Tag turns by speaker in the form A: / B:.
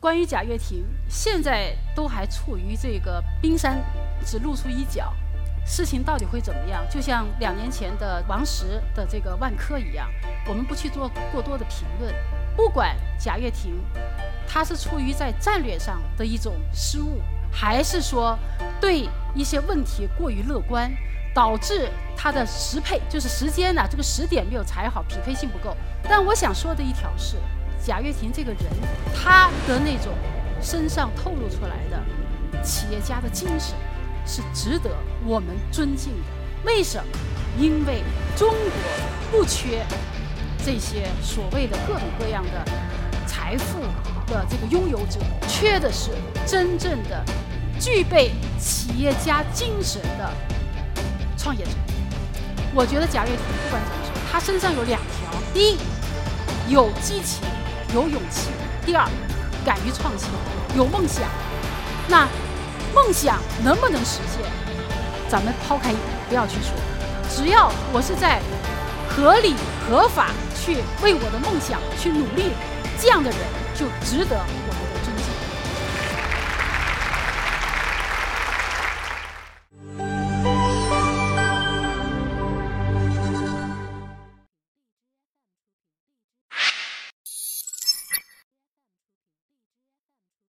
A: 关于贾跃亭，现在都还处于这个冰山只露出一角，事情到底会怎么样？就像两年前的王石的这个万科一样，我们不去做过多的评论。不管贾跃亭，他是出于在战略上的一种失误，还是说对一些问题过于乐观，导致他的时配就是时间呢，这个时点没有踩好，匹配性不够。但我想说的一条是。贾跃亭这个人，他的那种身上透露出来的企业家的精神，是值得我们尊敬的。为什么？因为中国不缺这些所谓的各种各样的财富的这个拥有者，缺的是真正的具备企业家精神的创业者。我觉得贾跃亭不管怎么说，他身上有两条：第一，有激情。有勇气，第二，敢于创新，有梦想。那梦想能不能实现？咱们抛开不要去说，只要我是在合理合法去为我的梦想去努力，这样的人就值得我。